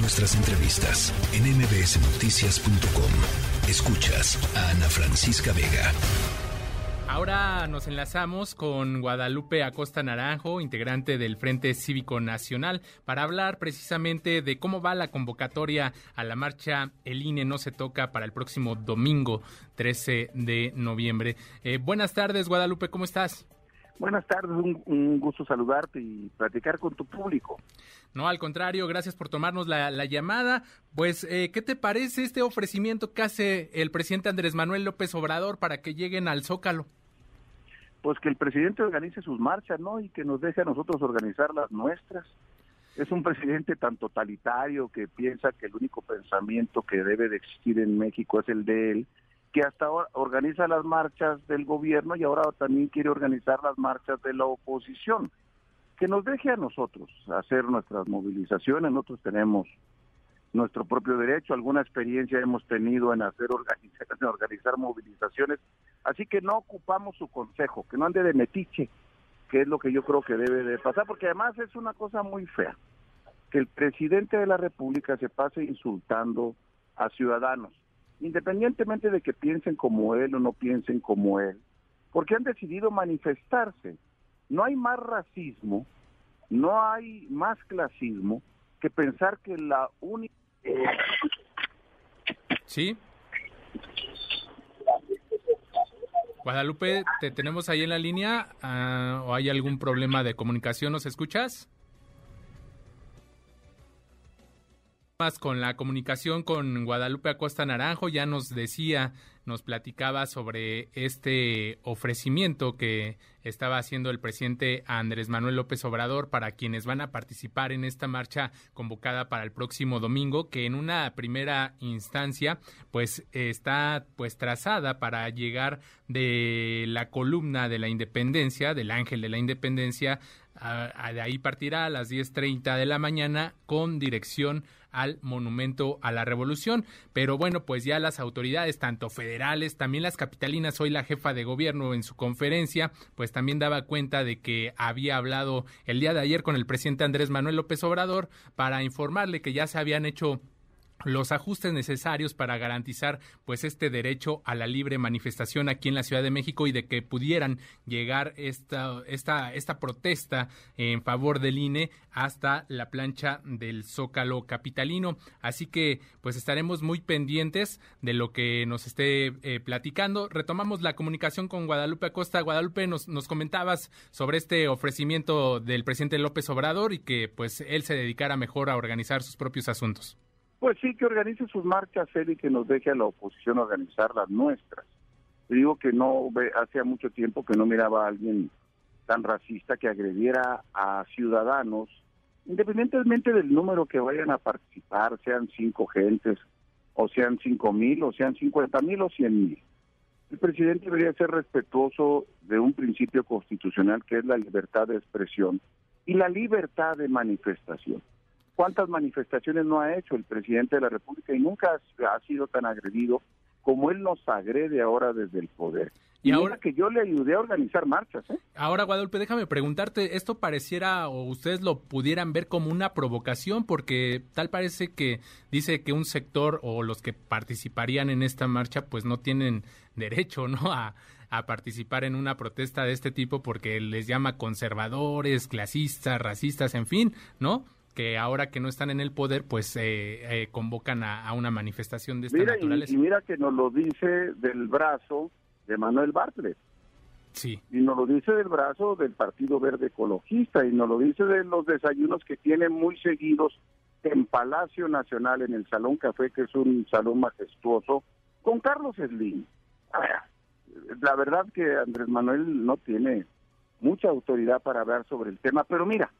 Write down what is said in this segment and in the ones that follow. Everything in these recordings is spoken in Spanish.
Nuestras entrevistas en mbsnoticias.com. Escuchas a Ana Francisca Vega. Ahora nos enlazamos con Guadalupe Acosta Naranjo, integrante del Frente Cívico Nacional, para hablar precisamente de cómo va la convocatoria a la marcha El INE no se toca para el próximo domingo 13 de noviembre. Eh, buenas tardes, Guadalupe, ¿cómo estás? Buenas tardes, un, gusto saludarte y platicar con tu público. No, al contrario, gracias por tomarnos la, llamada. Pues, eh, ¿qué te parece este ofrecimiento que hace el presidente Andrés Manuel López Obrador para que lleguen al Zócalo? Pues que el presidente organice sus marchas, ¿no? Y que nos deje a nosotros organizar las nuestras. Es un presidente tan totalitario que piensa que el único pensamiento que debe de existir en México es el de él que hasta ahora organiza las marchas del gobierno y ahora también quiere organizar las marchas de la oposición. Que nos deje a nosotros hacer nuestras movilizaciones, nosotros tenemos nuestro propio derecho, alguna experiencia hemos tenido en hacer organizar, organizar movilizaciones, así que no ocupamos su consejo, que no ande de metiche, que es lo que yo creo que debe de pasar, porque además es una cosa muy fea, que el presidente de la República se pase insultando a ciudadanos independientemente de que piensen como él o no piensen como él, porque han decidido manifestarse. No hay más racismo, no hay más clasismo que pensar que la única... Sí. Guadalupe, ¿te tenemos ahí en la línea ah, o hay algún problema de comunicación? ¿Nos escuchas? Con la comunicación con Guadalupe Acosta Naranjo, ya nos decía, nos platicaba sobre este ofrecimiento que estaba haciendo el presidente Andrés Manuel López Obrador para quienes van a participar en esta marcha convocada para el próximo domingo, que en una primera instancia pues está pues trazada para llegar de la columna de la independencia, del ángel de la independencia, de ahí partirá a las 10.30 de la mañana con dirección al Monumento a la Revolución. Pero bueno, pues ya las autoridades, tanto federales, también las capitalinas, hoy la jefa de gobierno en su conferencia, pues también daba cuenta de que había hablado el día de ayer con el presidente Andrés Manuel López Obrador para informarle que ya se habían hecho los ajustes necesarios para garantizar pues este derecho a la libre manifestación aquí en la Ciudad de México y de que pudieran llegar esta esta esta protesta en favor del INE hasta la plancha del Zócalo capitalino. Así que pues estaremos muy pendientes de lo que nos esté eh, platicando. Retomamos la comunicación con Guadalupe Acosta. Guadalupe nos nos comentabas sobre este ofrecimiento del presidente López Obrador y que pues él se dedicara mejor a organizar sus propios asuntos. Pues sí, que organice sus marchas él y que nos deje a la oposición organizar las nuestras. digo que no, hacía mucho tiempo que no miraba a alguien tan racista que agrediera a ciudadanos, independientemente del número que vayan a participar, sean cinco gentes, o sean cinco mil, o sean cincuenta mil, o cien mil. El presidente debería ser respetuoso de un principio constitucional que es la libertad de expresión y la libertad de manifestación. ¿Cuántas manifestaciones no ha hecho el presidente de la República y nunca ha sido tan agredido como él nos agrede ahora desde el poder? Y, ahora que yo le ayudé a organizar marchas. ¿eh? Ahora, Guadalupe, déjame preguntarte, ¿esto pareciera o ustedes lo pudieran ver como una provocación? Porque tal parece que dice que un sector o los que participarían en esta marcha pues no tienen derecho, ¿no? A, a participar en una protesta de este tipo porque les llama conservadores, clasistas, racistas, en fin, ¿no? Que ahora que no están en el poder, pues eh, eh, convocan a, una manifestación de esta naturaleza. Y, mira que nos lo dice del brazo de Manuel Bartlett. Sí. Y nos lo dice del brazo del Partido Verde Ecologista y nos lo dice de los desayunos que tienen muy seguidos en Palacio Nacional, en el Salón Café, que es un salón majestuoso, con Carlos Slim. La verdad que Andrés Manuel no tiene mucha autoridad para hablar sobre el tema, pero mira,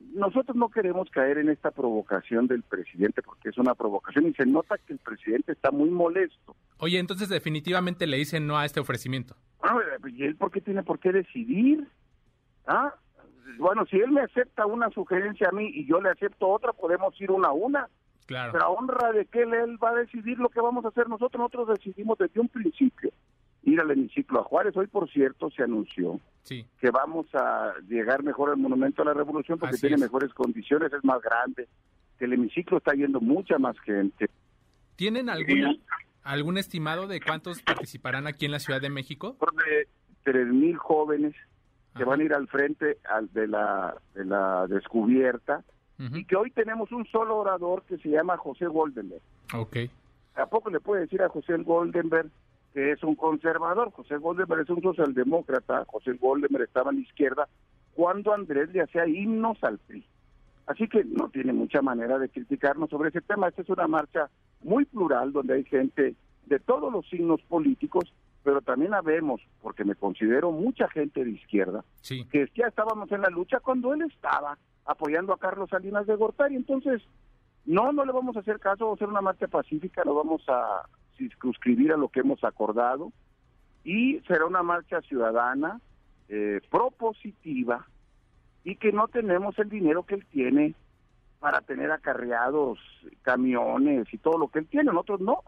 nosotros no queremos caer en esta provocación del presidente porque es una provocación y se nota que el presidente está muy molesto. Oye, entonces definitivamente le dicen no a este ofrecimiento. Ah, ¿Y él por qué tiene por qué decidir? ¿Ah? Bueno, si él me acepta una sugerencia a mí y yo le acepto otra, podemos ir una a una. Claro. Pero a honra de que él va a decidir lo que vamos a hacer nosotros, nosotros decidimos desde un principio ir al hemiciclo a Juárez. Hoy, por cierto, se anunció que vamos a llegar mejor al Monumento a la Revolución porque tiene mejores condiciones, es más grande, que el hemiciclo está yendo mucha más gente. ¿Tienen algún, algún estimado de cuántos participarán aquí en la Ciudad de México? De tres mil jóvenes que van a ir al frente al, de, la, de la descubierta y que hoy tenemos un solo orador que se llama José Goldenberg. Ok. ¿A poco le puede decir a José Goldenberg que es un conservador? José Goldenberg es un socialdemócrata, José Goldenberg estaba a la izquierda cuando Andrés le hacía himnos al PRI. Así que no tiene mucha manera de criticarnos sobre ese tema. Esta es una marcha muy plural donde hay gente de todos los signos políticos, pero también habemos, porque me considero mucha gente de izquierda, que ya estábamos en la lucha cuando él estaba apoyando a Carlos Salinas de Gortari. Entonces, no, no le vamos a hacer caso, vamos a hacer una marcha pacífica, lo vamos a circunscribir a lo que hemos acordado y será una marcha ciudadana, eh, propositiva, y que no tenemos el dinero que él tiene para tener acarreados camiones y todo lo que él tiene. Nosotros no.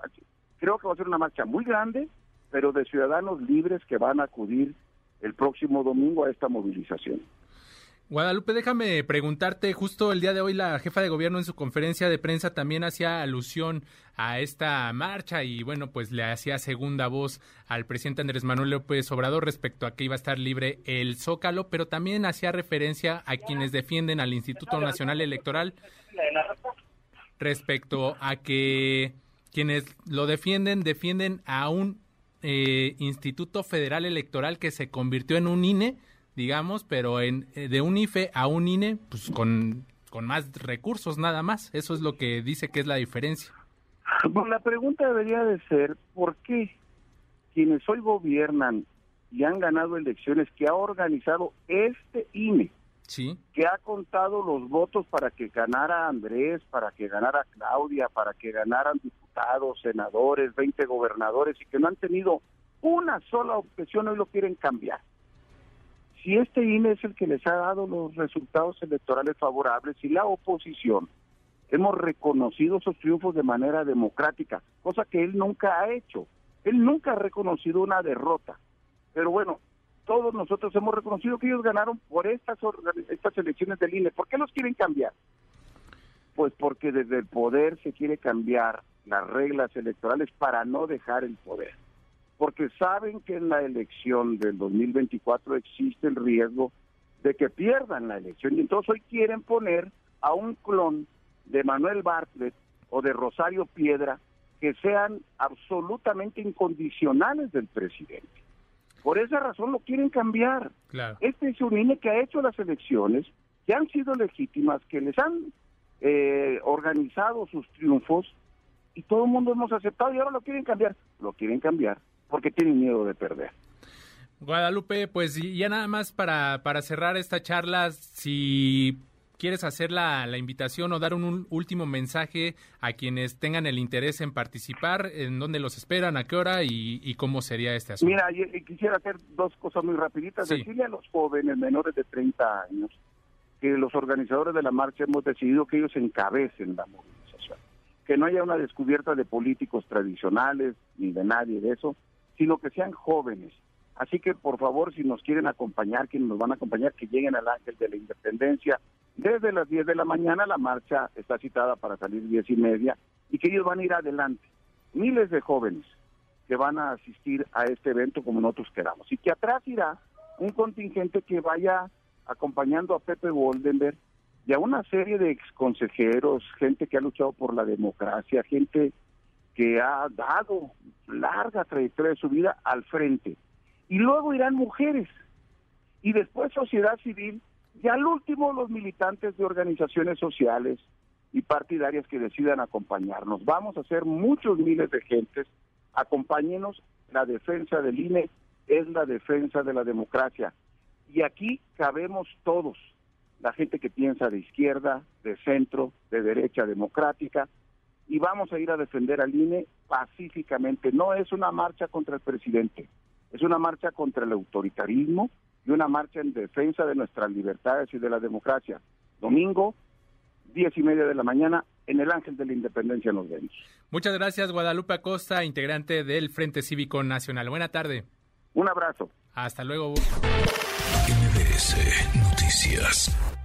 Creo que va a ser una marcha muy grande, pero de ciudadanos libres que van a acudir el próximo domingo a esta movilización. Guadalupe, déjame preguntarte, justo el día de hoy la jefa de gobierno en su conferencia de prensa también hacía alusión a esta marcha y bueno, pues le hacía segunda voz al presidente Andrés Manuel López Obrador respecto a que iba a estar libre el Zócalo, pero también hacía referencia a quienes defienden al Instituto Nacional Electoral respecto a que quienes lo defienden defienden a un eh, Instituto Federal Electoral que se convirtió en un INE digamos, pero en, eh, de un IFE a un INE, pues con, con más recursos nada más. Eso es lo que dice que es la diferencia. Bueno, la pregunta debería de ser, ¿por qué quienes hoy gobiernan y han ganado elecciones, que ha organizado este INE, sí. que ha contado los votos para que ganara Andrés, para que ganara Claudia, para que ganaran diputados, senadores, 20 gobernadores y que no han tenido una sola objeción, hoy lo quieren cambiar? Si este INE es el que les ha dado los resultados electorales favorables y la oposición hemos reconocido esos triunfos de manera democrática, cosa que él nunca ha hecho. Él nunca ha reconocido una derrota. Pero bueno, todos nosotros hemos reconocido que ellos ganaron por estas, estas elecciones del INE. ¿Por qué los quieren cambiar? Pues porque desde el poder se quiere cambiar las reglas electorales para no dejar el poder porque saben que en la elección del 2024 existe el riesgo de que pierdan la elección y entonces hoy quieren poner a un clon de Manuel Bartlett o de Rosario Piedra que sean absolutamente incondicionales del presidente. Por esa razón lo quieren cambiar. Este es un INE que ha hecho las elecciones, que han sido legítimas, que les han eh, organizado sus triunfos y todo el mundo hemos aceptado y ahora lo quieren cambiar. Lo quieren cambiar porque tienen miedo de perder. Guadalupe, pues ya nada más para, para cerrar esta charla, si quieres hacer la, la, invitación o dar un, último mensaje a quienes tengan el interés en participar, en dónde los esperan, a qué hora y, cómo sería este asunto. Mira, quisiera hacer dos cosas muy rapiditas. Decirle a los jóvenes menores de 30 años que los organizadores de la marcha hemos decidido que ellos encabecen la movilización, que no haya una descubierta de políticos tradicionales ni de nadie de eso, sino que sean jóvenes. Así que por favor, si nos quieren acompañar, quienes nos van a acompañar, que lleguen al Ángel de la Independencia. Desde las 10 de la mañana la marcha está citada para salir diez y media y que ellos van a ir adelante. Miles de jóvenes que van a asistir a este evento como nosotros queramos. Y que atrás irá un contingente que vaya acompañando a Pepe Goldenberg y a una serie de exconsejeros, gente que ha luchado por la democracia, gente que ha dado larga trayectoria de su vida al frente. Y luego irán mujeres. Y después sociedad civil. Y al último los militantes de organizaciones sociales y partidarias que decidan acompañarnos. Vamos a ser muchos miles de gentes. Acompáñenos. La defensa del INE es la defensa de la democracia. Y aquí cabemos todos. La gente que piensa de izquierda, de centro, de derecha democrática, y vamos a ir a defender al INE pacíficamente. No es una marcha contra el presidente, es una marcha contra el autoritarismo y una marcha en defensa de nuestras libertades y de la democracia. Domingo, diez y media de la mañana, en el Ángel de la Independencia nos vemos. Muchas gracias, Guadalupe Acosta, integrante del Frente Cívico Nacional. Buena tarde. Un abrazo. Hasta luego. Noticias.